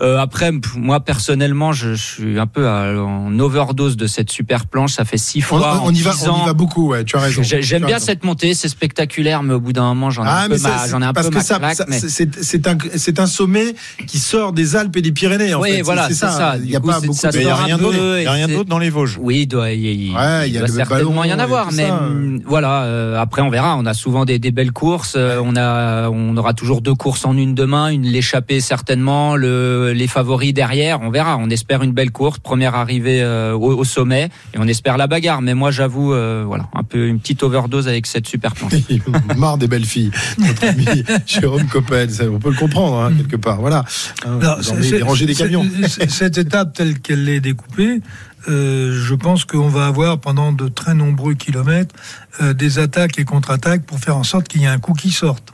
Euh, après moi personnellement, je, je suis un peu à- en overdose de cette super planche, ça fait six fois on en y va, 10 on y va beaucoup. Ouais, tu as raison. J'ai- J'aime bien raison. cette montée, c'est spectaculaire, mais au bout d'un moment, j'en ai Ah, un peu ma, c'est- j'en ai un parce peu que ça, mais- c'est un, c'est un sommet qui sort des Alpes et des Pyrénées. En oui, fait. voilà, c'est ça. Il n'y a coup, pas beaucoup. ça de- Mais il n'y a rien d'autre. Dans les Vosges. Oui, il doit, il, Ouais, il il y a doit certainement y en avoir, mais hum, voilà. euh, après, on verra. On a souvent des, des belles courses. euh, on a, on aura toujours deux courses en une demain, une l'échappée certainement, le, les favoris derrière. On verra. On espère une belle course, première arrivée euh, au, au sommet, et on espère la bagarre. Mais moi, j'avoue, euh, voilà, un peu une petite overdose avec cette super planche. Il marre des belles filles. Notre ami Jérôme Coppel, ça, on peut le comprendre hein, quelque part. Voilà. Hein, Alors, vous des camions. Cette étape telle qu'elle est découpée, euh, je pense qu'on va avoir pendant de très nombreux kilomètres euh, des attaques et contre-attaques pour faire en sorte qu'il y ait un coup qui sorte.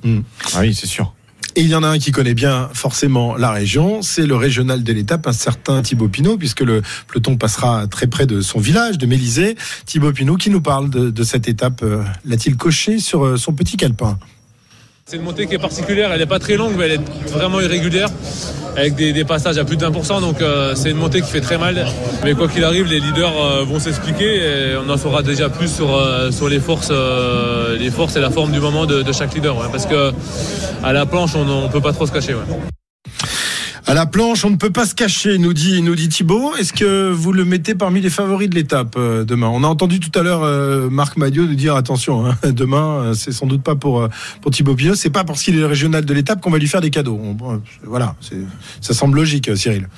Ah oui, c'est sûr. Et il y en a un qui connaît bien forcément la région, c'est le régional de l'étape, un certain Thibaut Pinot, puisque le peloton passera très près de son village, de Mélisée. Thibaut Pinot qui nous parle de, de cette étape, euh, l'a-t-il coché sur son petit calepin? C'est une montée qui est particulière, elle n'est pas très longue, mais elle est vraiment irrégulière, avec des, passages à plus pour cent, donc euh, c'est une montée qui fait très mal. Mais quoi qu'il arrive, les leaders euh, vont s'expliquer et on en saura déjà plus sur, euh, sur les, forces, euh, les forces et la forme du moment de, de chaque leader. ouais, parce que à la planche, on ne peut pas trop se cacher. ouais. À la planche, on ne peut pas se cacher, nous dit, nous dit Thibaut. Est-ce que vous le mettez parmi les favoris de l'étape euh, demain? On a entendu tout à l'heure euh, Marc Madiot nous dire attention, hein, demain, euh, c'est sans doute pas pour pour Thibaut Pinot, c'est pas parce qu'il est régional de l'étape qu'on va lui faire des cadeaux. Voilà, ça semble logique, Cyril.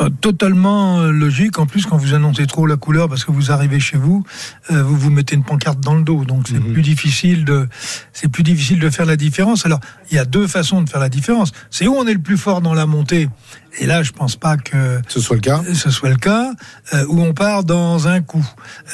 Euh, totalement euh, logique. En plus, quand vous annoncez trop la couleur parce que vous arrivez chez vous, euh, vous vous mettez une pancarte dans le dos. Donc c'est plus difficile de, c'est plus difficile de faire la différence. Alors il y a deux façons de faire la différence. C'est où on est le plus fort dans la montée. Et là, je pense pas que ce soit le cas. Ce soit le cas euh, où on part dans un coup,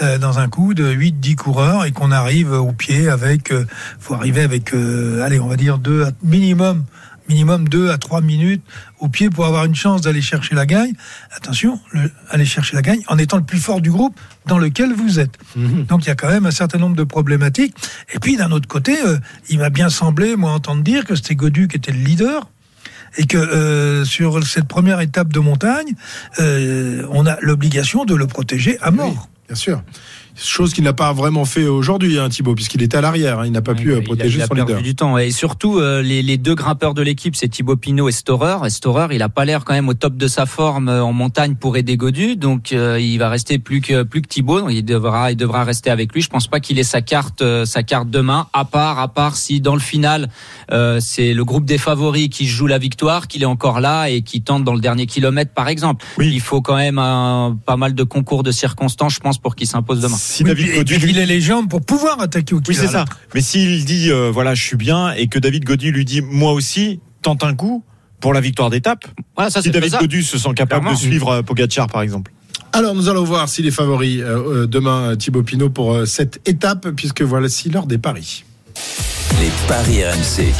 euh, dans un coup de 8-10 coureurs et qu'on arrive au pied avec, euh, faut arriver avec, euh, allez, on va dire deux minimum minimum 2 à 3 minutes au pied pour avoir une chance d'aller chercher la gagne. Attention, le- aller chercher la gagne en étant le plus fort du groupe dans lequel vous êtes. Donc il y a quand même un certain nombre de problématiques. Et puis d'un autre côté, euh, il m'a bien semblé, moi, entendre dire que c'était Godu qui était le leader et que euh, sur cette première étape de montagne, euh, on a l'obligation de le protéger à mort. Bien sûr. Chose qu'il n'a pas vraiment fait aujourd'hui, hein, Thibaut, puisqu'il était à l'arrière. hein, il n'a pas pu euh, Il a, protéger il a son perdu leader. du temps. Et surtout, euh, les, les deux grimpeurs de l'équipe, c'est Thibaut Pinot et Storer. Et Storer, il a pas l'air quand même au top de sa forme euh, en montagne pour aider Godu. Donc, euh, il va rester plus que plus que Thibaut. Donc, il devra il devra rester avec lui. Je pense pas qu'il ait sa carte euh, sa carte demain. À part à part si dans le final, euh, c'est le groupe des favoris qui joue la victoire, qu'il est encore là et qui tente dans le dernier kilomètre, par exemple. Il faut quand même un, pas mal de concours de circonstances, je pense, pour qu'il s'impose demain. Si David Godu lui- Il a les jambes pour pouvoir attaquer au Oui, c'est ça. Mais s'il dit, euh, voilà, je suis bien, et que David Godu lui dit, moi aussi, tente un coup pour la victoire d'étape. Voilà, ça, si David. Godu se sent capable Clairement. de suivre euh, Pogacar, par exemple. Alors nous allons voir s'il est favori euh, demain, Thibaut Pinot, pour euh, cette étape, puisque voici l'heure des paris. Les paris RMC.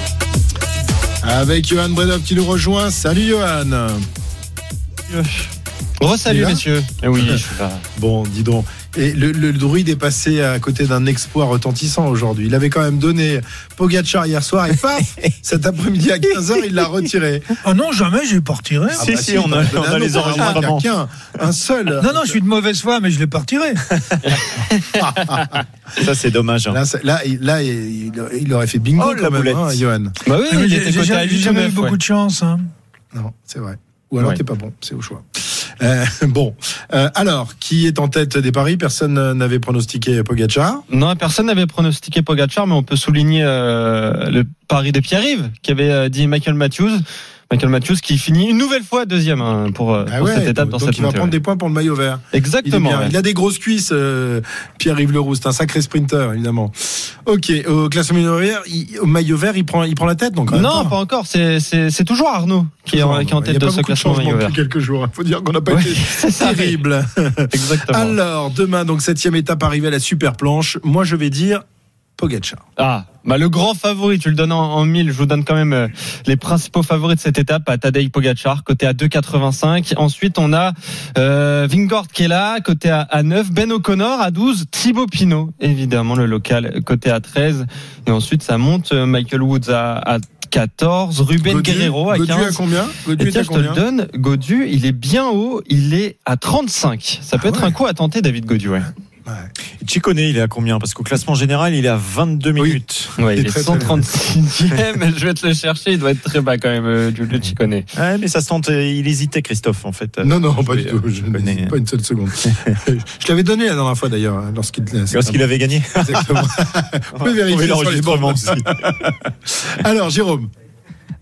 Avec Johan Bredov qui nous rejoint. Salut Johan. Re-salut, messieurs. Eh oui, je suis là. Bon, dis donc. Et le, le druide est passé à côté d'un exploit retentissant aujourd'hui. Il avait quand même donné Pogacar hier soir et paf, cet après-midi à 15h, il l'a retiré. Oh non, jamais, j'ai pas retiré. Ah bah si, on a- on a les enregistrements. Quelqu'un, un seul. Non, non, je suis de mauvaise foi, mais je l'ai pas retiré. Ça, c'est dommage. hein. Là, là, il- là, il, il aurait fait bingo Oh, la quand même, boulette. hein, Johan. Bah oui, j'ai- jamais, eu beaucoup de chance. hein. Non, c'est vrai. Ou alors Ouais. t'es pas bon, c'est au choix. Euh, bon, Euh, alors, qui est en tête des paris? Personne n'avait pronostiqué Pogacar. Non, personne n'avait pronostiqué Pogacar, mais on peut souligner euh, le pari de Pierre-Yves, qui avait euh, dit Michael Matthews. Michael Matthews qui finit une nouvelle fois deuxième hein, pour, euh, Ah pour ouais, cette étape dans donc cette il va prendre des points pour le maillot vert. Exactement. ouais. Il a des grosses cuisses, euh, Pierre-Yves Leroux. C'est un sacré sprinter, évidemment. Ok, au classement au maillot vert, il prend, il prend la tête, donc. Non, pas encore. C'est- toujours Arnaud qui est, en, qui est en tête de ce classement maillot vert. depuis quelques jours. Il faut dire qu'on n'a pas Ouais, été terrible. Exactement. Alors, demain, donc, septième étape arrivée à la super planche. Moi, je vais dire Pogacar. Ah, bah le grand favori, tu le donnes en, en 1000. Je vous donne quand même euh, les principaux favoris de cette étape à Tadej Pogacar, côté à 2,85. Ensuite, on a euh, Vingord qui est là, côté à, à 9. Ben O'Connor à 12. Thibaut Pinot, évidemment, le local, côté à 13. Et ensuite, ça monte. euh, Michael Woods à, à 14. Ruben Godu, Guerrero à Godu 15. à combien? Godu Et tiens, je te le donne. Godu, il est bien haut. Il est à 35. Ça peut être un coup à tenter, David Godu, ouais. Chicone, il est à combien Parce qu'au classement général, il est à 22 minutes. Ouais, il est très, très bien. 136e. je vais te le chercher. Il doit être très bas quand même, euh, Giulio Ciccone. Ouais, mais ça se tente. euh, Il hésitait, Christophe, en fait. Non, non, pas du Euh, tout. Je n'hésite pas une seule seconde. je l'avais donné la dernière fois d'ailleurs, hein, lorsqu'il Lorsqu'il avait gagné. Exactement. Vous pouvez vérifier sur les aussi. Alors, Jérôme.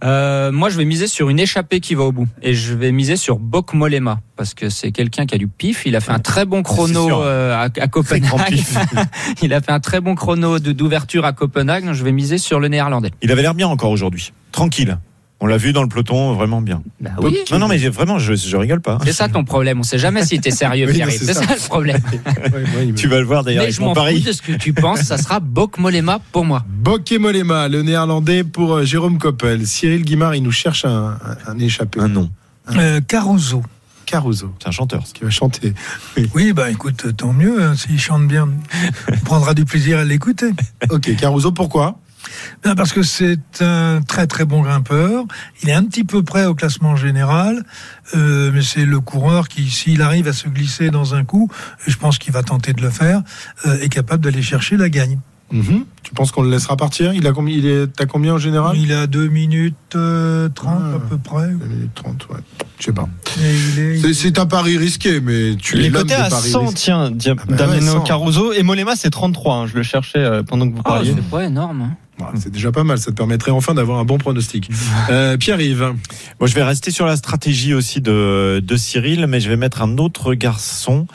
Euh, moi, je vais miser sur une échappée qui va au bout. Et je vais miser sur Bok Molema. Parce que c'est quelqu'un qui a du pif. Il a fait un très bon chrono euh, à, Copenhague. il a fait un très bon chrono d'ouverture à Copenhague. Donc, je vais miser sur le néerlandais. Il avait l'air bien encore aujourd'hui. Tranquille. On l'a vu dans le peloton, vraiment bien. Bah oui. Non, non, mais j'ai- vraiment, je, je rigole pas. C'est ça ton problème. On sait jamais si t'es sérieux, Oui, Pierre. c'est C'est ça. ça. le problème. Tu vas le voir d'ailleurs Mais je m'en fous de ce que tu penses. Ça sera Bok Molema pour moi. Bok et Molema, le néerlandais pour euh, Jérôme Coppel. Cyril Guimard, il nous cherche un, un, un échappé. Un nom. Euh, Caruso. Caruso. C'est un chanteur. Qui va chanter. Oui. Oui, bah écoute, tant mieux, hein, s'il chante bien. On prendra du plaisir à l'écouter. Ok, Caruso, pourquoi? Parce que c'est un très très bon grimpeur. Il est un petit peu près au classement général, euh, mais c'est le coureur qui, s'il arrive à se glisser dans un coup, et je pense qu'il va tenter de le faire, euh, est capable d'aller chercher la gagne. Mhm. Tu penses qu'on le laissera partir? Il a combien Il est à combien en général? Il a 2 minutes euh, 30 à peu près. 2 minutes 30, ouais. Je sais pas. C'est- un pari risqué, mais tu Il es est l'homme des à paris 100, risqués. tiens, Dia- bah ouais, Damiano 100. Caruso. Et Molema, c'est 33. hein, je le cherchais euh, pendant que vous Oh, parliez. c'est pas énorme. hein. C'est déjà pas mal, ça te permettrait enfin d'avoir un bon pronostic. Euh, Pierre-Yves. Moi, je vais rester sur la stratégie aussi de, de Cyril, mais je vais mettre un autre garçon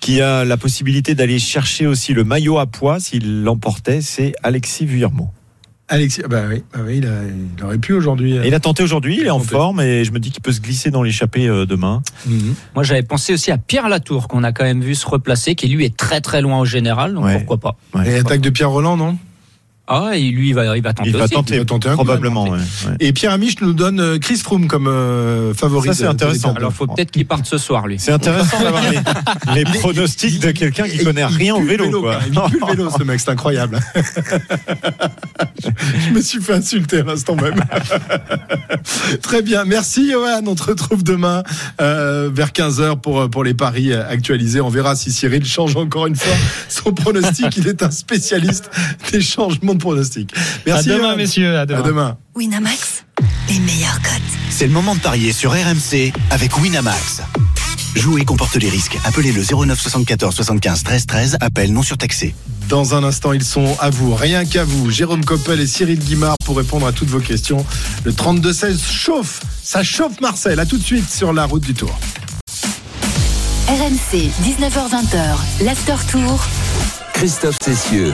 qui a la possibilité d'aller chercher aussi le maillot à poids s'il l'emportait. C'est Alexis Vuillermo. Alexis, ah bah oui, bah oui, il, a- il aurait pu aujourd'hui. euh, il a tenté aujourd'hui, il est en tenté. forme et je me dis qu'il peut se glisser dans l'échappée euh, demain. Mhm. Moi, j'avais pensé aussi à Pierre Latour, qu'on a quand même vu se replacer, qui lui est très très loin au général. Donc Ouais. pourquoi pas. Ouais. Et attaque de Pierre Roland, non? Ah, et lui, il va, il va tenter Il va aussi. tenter, Il va tenter un coup, probablement. ouais, ouais. Et Pierre Amiche nous donne euh, Chris Froome comme euh, favori. Ça, c'est intéressant. Alors, faut peut-être qu'il parte ce soir, lui. C'est intéressant d'avoir les, les pronostics de quelqu'un qui Il- connaît il rien au le vélo. quoi. Il pue le vélo, ce mec, c'est incroyable. Je me suis fait insulter à l'instant même. Très bien, merci Johan. On te retrouve demain euh, vers 15h pour, pour les paris actualisés. On verra si Cyril change encore une fois son pronostic. Il est un spécialiste des changements pronostic. Merci à demain, Johan. messieurs. À demain. À demain. Winamax, les meilleurs cotes. C'est le moment de parier sur RMC avec Winamax. Jouer comporte les risques. Appelez le 09 74 75 13 13. Appel non surtaxé. Dans un instant, ils sont à vous, rien qu'à vous. Jérôme Coppel et Cyril Guimard pour répondre à toutes vos questions. Le 32-16 chauffe, ça chauffe Marcel. À tout de suite sur la route du Tour. RMC, 19h20h, l'after tour. Christophe Cessieux.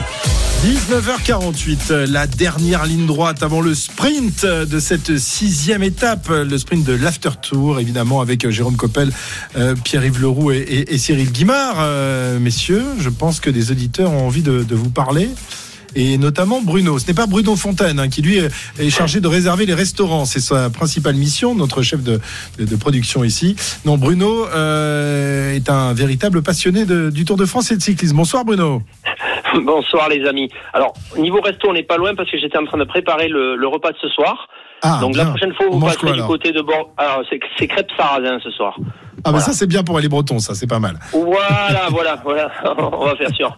19h48, la dernière ligne droite avant le sprint de cette sixième étape, le sprint de l'After Tour, évidemment avec Jérôme Coppel, euh, Pierre-Yves Leroux et, Cyril Guimard. Euh, messieurs, je pense que des auditeurs ont envie de vous parler. Et notamment Bruno. Ce n'est pas Bruno Fontaine hein, qui lui est, chargé de réserver les restaurants. C'est sa principale mission, notre chef de, de- de production ici. Non, Bruno euh, est un véritable passionné de- du Tour de France et de cyclisme. Bonsoir Bruno. Bonsoir les amis. Alors niveau resto on n'est pas loin parce que j'étais en train de préparer le, le repas de ce soir. Ah, Donc bien. la prochaine fois vous passerez du côté de bord. Alors c'est crêpes sarrasin ce soir. Ah bah ça c'est bien pour aller breton, ça c'est pas mal. Voilà, voilà, voilà. on va faire sûr.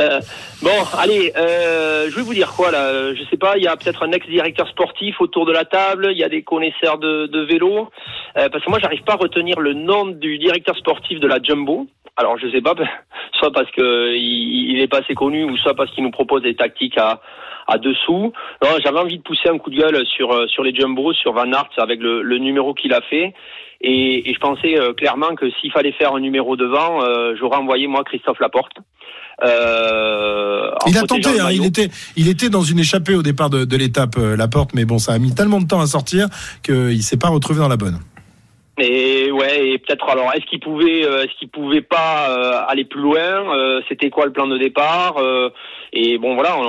Euh, bon, allez, euh, je vais vous dire quoi là. Je sais pas, il y a peut-être un ex-directeur sportif autour de la table. Il y a des connaisseurs de, de vélo. Euh, parce que moi, j'arrive pas à retenir le nom du directeur sportif de la Jumbo. Alors, je sais pas, soit parce que il, il est pas assez connu, ou soit parce qu'il nous propose des tactiques à à dessous. Non, j'avais envie de pousser un coup de gueule sur euh, sur les Jumbo, sur Van Aert avec le, le numéro qu'il a fait. Et, et je pensais euh, clairement que s'il fallait faire un numéro devant, euh, j'aurais envoyé moi Christophe Laporte. Euh, Il a tenté, hein, il était, il était dans une échappée au départ de, de l'étape, euh, la porte, mais bon, ça a mis tellement de temps à sortir qu'il s'est pas retrouvé dans la bonne. Et ouais, et peut-être alors, est-ce qu'il pouvait, euh, est-ce qu'il pouvait pas euh, aller plus loin Euh, C'était quoi le plan de départ Euh, Et bon, voilà, on,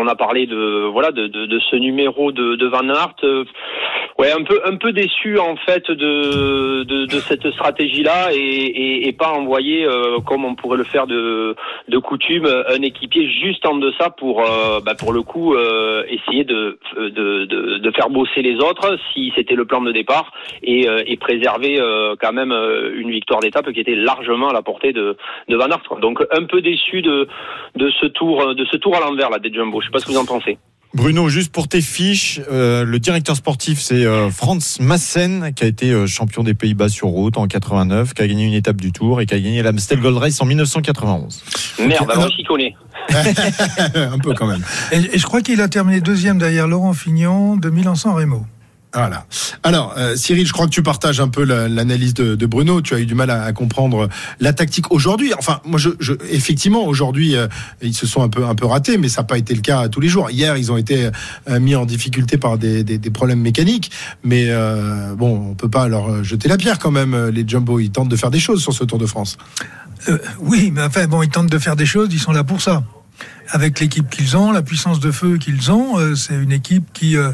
on- a parlé de voilà de, de, de ce numéro de, de Van Aert. Euh, ouais, un peu un peu déçu en fait de de, de cette stratégie-là et, et, et pas envoyer comme on pourrait le faire de de coutume un équipier juste en deçà pour bah, pour le coup essayer de, de de faire bosser les autres si c'était le plan de départ et, et préserver euh, quand même euh, une victoire d'étape qui était largement à la portée de, de Van Aert. quoi. Donc un peu déçu de, de ce tour de ce tour à l'envers là des Jumbo. Je sais pas ce que vous en pensez. Bruno, juste pour tes fiches, euh, le directeur sportif c'est euh, Franz Massen qui a été euh, champion des Pays-Bas sur route en 89, qui a gagné une étape du Tour et qui a gagné l'Amstel Gold Race en 1991. Merde, alors j'y connais. un peu quand même. Et, et je crois qu'il a terminé deuxième derrière Laurent Fignon de Milan-San Remo. Voilà. Alors, euh, Cyril, je crois que tu partages un peu la- l'analyse de, Bruno. Tu as eu du mal à, comprendre la tactique aujourd'hui. Enfin, moi, je, effectivement, aujourd'hui, euh, ils se sont un peu un peu ratés, mais ça n'a pas été le cas tous les jours. Hier, ils ont été euh, mis en difficulté par des, problèmes mécaniques, mais euh, bon, on peut pas leur jeter la pierre quand même. Les Jumbo, ils tentent de faire des choses sur ce Tour de France. Euh, oui, mais enfin, bon, ils tentent de faire des choses, ils sont là pour ça. Avec l'équipe qu'ils ont, la puissance de feu qu'ils ont, euh, c'est une équipe qui, euh,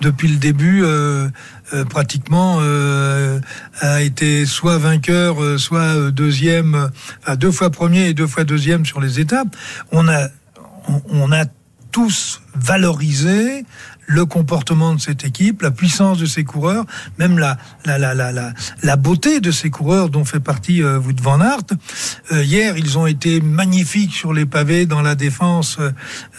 depuis le début, euh, euh, pratiquement euh, a été soit vainqueur, euh, soit deuxième, enfin deux fois premier et deux fois deuxième sur les étapes. On a, on a tous valorisé le comportement de cette équipe, la puissance de ses coureurs, même la la la la la, beauté de ces coureurs dont fait partie euh, Wout van Aert. Euh, hier, ils ont été magnifiques sur les pavés dans la défense,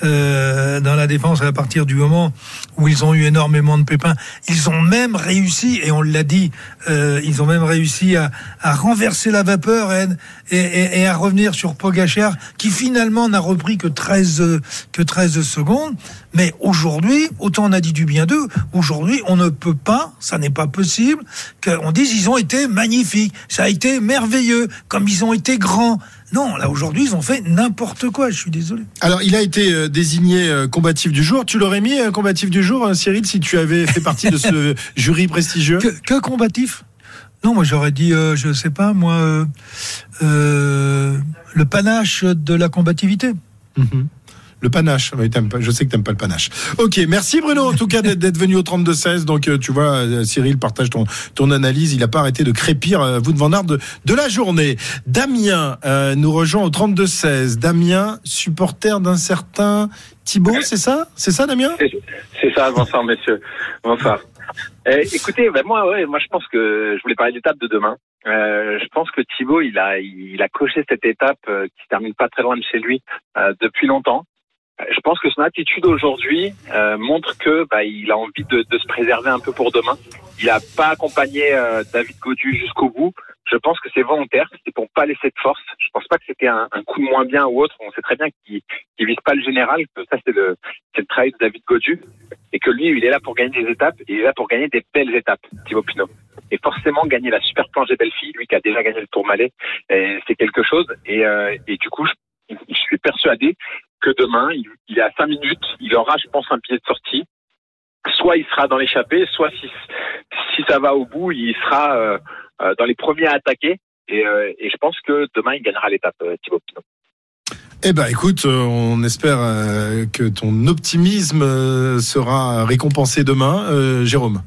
euh, dans la défense à partir du moment où ils ont eu énormément de pépins. Ils ont même réussi, et on l'a dit, euh, ils ont même réussi à, à renverser la vapeur et, et, et- et à revenir sur Pogachar, qui finalement n'a repris que 13 euh, que 13 secondes. Mais aujourd'hui, autant on a dit du bien d'eux, aujourd'hui on ne peut pas, ça n'est pas possible, qu'on dise ils ont été magnifiques, ça a été merveilleux, comme ils ont été grands. Non, là aujourd'hui ils ont fait n'importe quoi, je suis désolé. Alors, il a été euh, désigné euh, combatif du jour. Tu l'aurais mis euh, combatif du jour, Cyril, si tu avais fait partie de ce jury prestigieux Que, que combatif? Non, moi j'aurais dit, euh, je sais pas, moi, euh, euh, le panache de la combativité. Mhm. Le panache. Oui, t'aimes pas- je sais que t'aimes pas le panache. Ok, merci Bruno en tout cas d'être venu au 32-16. Donc euh, tu vois, euh, Cyril partage ton, ton analyse. Il n'a pas arrêté de crépir euh, vous de Van Aert de, de la journée. Damien euh, nous rejoint au 32-16. Damien, supporter d'un certain Thibaut, c'est ça? C'est ça Damien? C'est ça, bonsoir messieurs. Bonsoir. Euh, écoutez, ben moi, ouais, moi je pense que je voulais parler de l'étape de demain. Euh, je pense que Thibaut, il a, il a coché cette étape euh, qui termine pas très loin de chez lui euh, depuis longtemps. Je pense que son attitude aujourd'hui euh, montre que bah, il a envie de, de se préserver un peu pour demain. Il n'a pas accompagné euh, David Godu jusqu'au bout. Je pense que c'est volontaire, c'est pour pas laisser de force. Je pense pas que c'était un, un coup de moins bien ou autre. On sait très bien qu'il qu'il vise pas le général, que ça c'est le, le travail de David Godu, et que lui, il est là pour gagner des étapes, et il est là pour gagner des belles étapes, Thibaut Pinot. Et forcément, gagner la super planche des belles filles, lui qui a déjà gagné le Tour Malais, euh, c'est quelque chose. Et, euh, et du coup, je suis persuadé demain, il, est à 5 minutes, il aura, je pense, un billet de sortie. Soit il sera dans l'échappée, soit si, ça va au bout, il sera euh, euh, dans les premiers à attaquer. Et, euh, et je pense que demain, il gagnera l'étape, Thibaut Pinot. Eh ben, écoute, on espère que ton optimisme sera récompensé demain, Jérôme.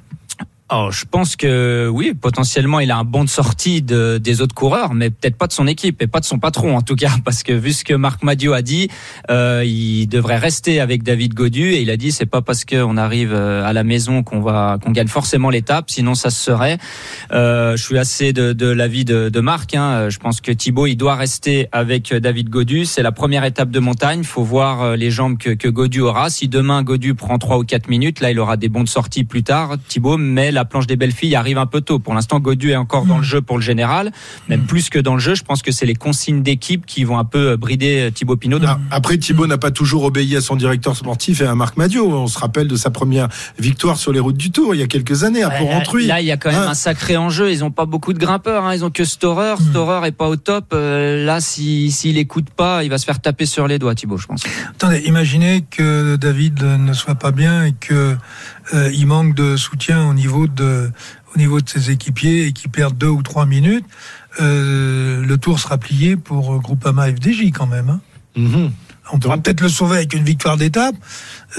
Oh, je pense que oui, potentiellement, il a un bon de sortie de, des autres coureurs, mais peut-être pas de son équipe et pas de son patron en tout cas, parce que vu ce que Marc Madio a dit, euh, il devrait rester avec David Godu et il a dit c'est pas parce qu'on arrive euh, à la maison qu'on va qu'on gagne forcément l'étape, sinon ça se serait. Euh, je suis assez de, de l'avis de, de Marc. Hein. Je pense que Thibaut il doit rester avec David Godu. C'est la première étape de montagne. Faut voir euh, les jambes que, que Godu aura. Si demain Godu prend 3 ou 4 minutes, là il aura des bons de sortie plus tard. Thibaut, mais la planche des belles filles arrive un peu tôt. Pour l'instant, Godu est encore dans le jeu pour le général, même plus que dans le jeu. Je pense que c'est les consignes d'équipe qui vont un peu brider Thibaut Pinot. Ah, après, Thibaut n'a pas toujours obéi à son directeur sportif et à Marc Madio. On se rappelle de sa première victoire sur les routes du Tour il y a quelques années à. Là, il y a quand même Hein un sacré enjeu. Ils ont pas beaucoup de grimpeurs. Hein. Ils ont que Storer. Storer est pas au top. Euh, là, si s'il écoute pas, il va se faire taper sur les doigts, Thibaut, je pense. Attendez, imaginez que David ne soit pas bien et que euh, il manque de soutien au niveau de au niveau de ses équipiers et qu'il perd deux ou trois minutes. Euh, le tour sera plié pour euh, Groupama FDJ quand même. hein. Mhm. On pourra peut-être le sauver avec une victoire d'étape.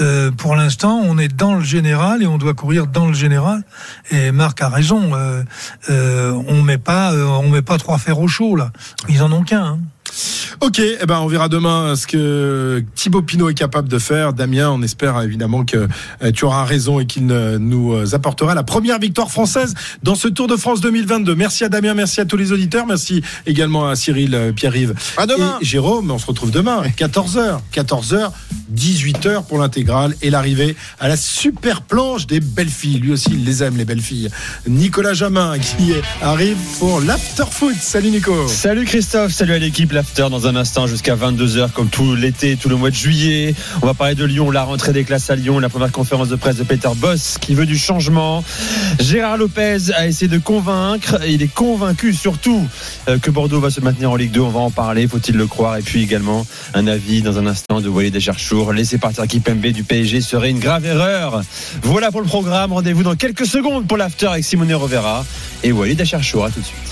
Euh, pour l'instant, on est dans le général et on doit courir dans le général. Et Marc a raison. Euh, euh, on met pas, on met pas trois fers au chaud là. Ils en ont qu'un. hein. Ok, eh ben on verra demain ce que Thibaut Pinot est capable de faire. Damien, on espère évidemment que euh, tu auras raison et qu'il euh, nous euh, apportera la première victoire française dans ce Tour de France 2022. Merci à Damien, merci à tous les auditeurs, merci également à Cyril, euh, Pierre-Yves À demain. et Jérôme. On se retrouve demain, 14h, 14h, 18h pour l'intégrale et l'arrivée à la super planche des belles filles. Lui aussi, il les aime les belles filles. Nicolas Jamin qui arrive pour l'after foot. Salut Nico. Salut Christophe, salut à l'équipe l'after dans un instant jusqu'à 22h comme tout l'été, tout le mois de juillet. On va parler de Lyon, la rentrée des classes à Lyon, la première conférence de presse de Peter Boss qui veut du changement. Gérard Lopez a essayé de convaincre, il est convaincu surtout euh, que Bordeaux va se maintenir en Ligue 2, on va en parler, faut-il le croire? Et puis également un avis dans un instant de Walid Cherchour, laisser partir Kipembe du PSG serait une grave erreur. Voilà pour le programme, rendez-vous dans quelques secondes pour l'after avec Simone Rovera et Walid Cherchour, à tout de suite.